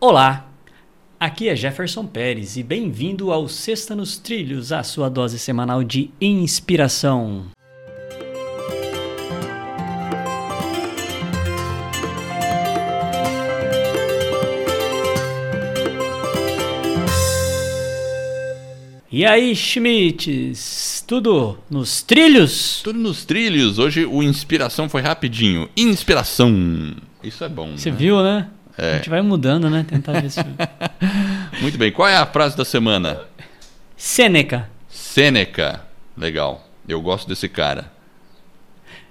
Olá, aqui é Jefferson Pérez e bem-vindo ao Sexta nos Trilhos, a sua dose semanal de inspiração. E aí, Schmitz, tudo nos trilhos? Tudo nos trilhos. Hoje o inspiração foi rapidinho. Inspiração. Isso é bom. Você né? viu, né? É. A gente vai mudando, né? Tentar ver se. Muito bem. Qual é a frase da semana? Sêneca. Sêneca. Legal. Eu gosto desse cara.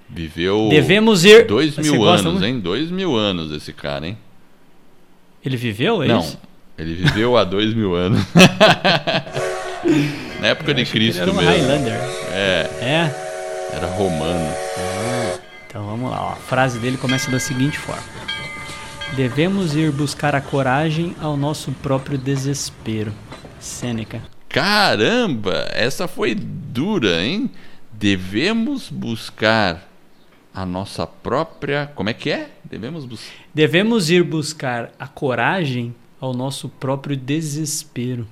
Viveu Devemos ir. dois Você mil anos, muito? hein? Dois mil anos esse cara, hein? Ele viveu, é Não. isso? Ele viveu há dois mil anos. Na época de Ele Cristo era um mesmo. Highlander. É, É. era romano. Então vamos lá. ó. A frase dele começa da seguinte forma: Devemos ir buscar a coragem ao nosso próprio desespero. Sêneca. Caramba, essa foi dura, hein? Devemos buscar a nossa própria. Como é que é? Devemos buscar. Devemos ir buscar a coragem ao nosso próprio desespero.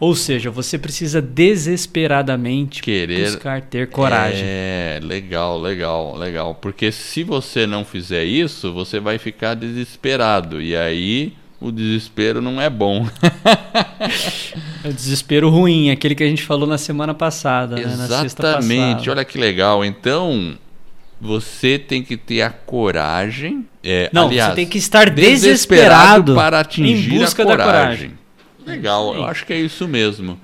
Ou seja, você precisa desesperadamente Querer- buscar ter coragem. É, legal, legal, legal. Porque se você não fizer isso, você vai ficar desesperado. E aí o desespero não é bom. É o desespero ruim, aquele que a gente falou na semana passada, né? na sexta Exatamente, passada. olha que legal. Então, você tem que ter a coragem. É, Não, aliás, você tem que estar desesperado desesperado para atingir em busca a da coragem. coragem. Legal, eu acho que é isso mesmo.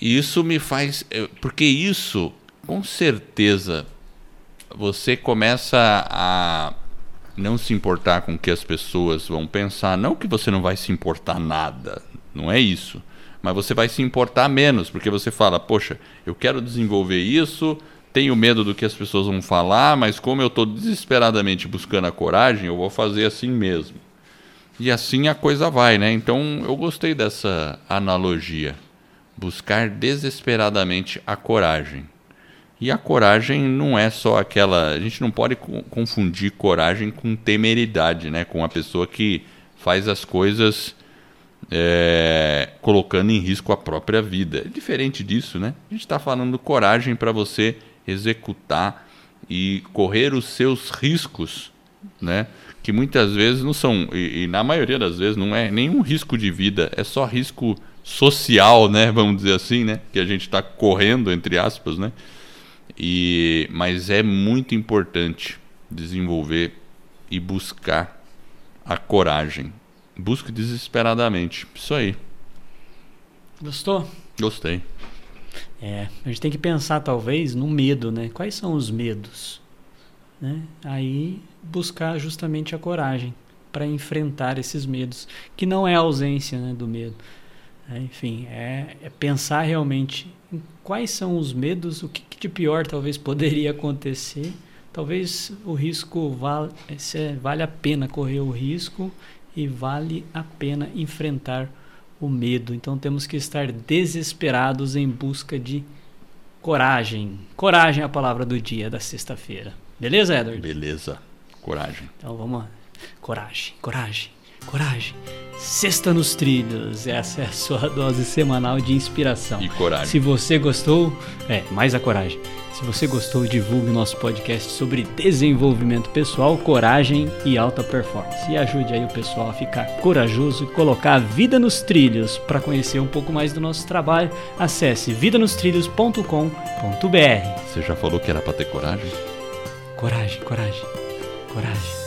E isso me faz. eh, Porque isso, com certeza, você começa a não se importar com o que as pessoas vão pensar. Não que você não vai se importar nada, não é isso. Mas você vai se importar menos, porque você fala, poxa, eu quero desenvolver isso, tenho medo do que as pessoas vão falar, mas como eu estou desesperadamente buscando a coragem, eu vou fazer assim mesmo. E assim a coisa vai, né? Então eu gostei dessa analogia. Buscar desesperadamente a coragem. E a coragem não é só aquela. A gente não pode co- confundir coragem com temeridade, né? Com a pessoa que faz as coisas é, colocando em risco a própria vida. É diferente disso, né? A gente está falando coragem para você executar e correr os seus riscos, né? Que muitas vezes não são, e, e na maioria das vezes não é nenhum risco de vida, é só risco social, né? Vamos dizer assim, né? Que a gente está correndo, entre aspas, né? E, mas é muito importante desenvolver e buscar a coragem. Busque desesperadamente. Isso aí. Gostou? Gostei. É, a gente tem que pensar talvez no medo, né? Quais são os medos? Né? Aí buscar justamente a coragem para enfrentar esses medos, que não é a ausência né, do medo. É, enfim, é, é pensar realmente em quais são os medos, o que, que de pior talvez poderia acontecer. Talvez o risco vale, vale a pena correr o risco e vale a pena enfrentar o medo. Então temos que estar desesperados em busca de coragem. Coragem é a palavra do dia da sexta-feira. Beleza, Edward? Beleza. Coragem. Então vamos lá. Coragem, coragem, coragem. Sexta nos trilhos. Essa é a sua dose semanal de inspiração. E coragem. Se você gostou, é, mais a coragem. Se você gostou, divulgue o nosso podcast sobre desenvolvimento pessoal, coragem e alta performance. E ajude aí o pessoal a ficar corajoso e colocar a vida nos trilhos. Para conhecer um pouco mais do nosso trabalho, acesse vidanostrilhos.com.br. Você já falou que era pra ter coragem? Coragem, coragem, coragem.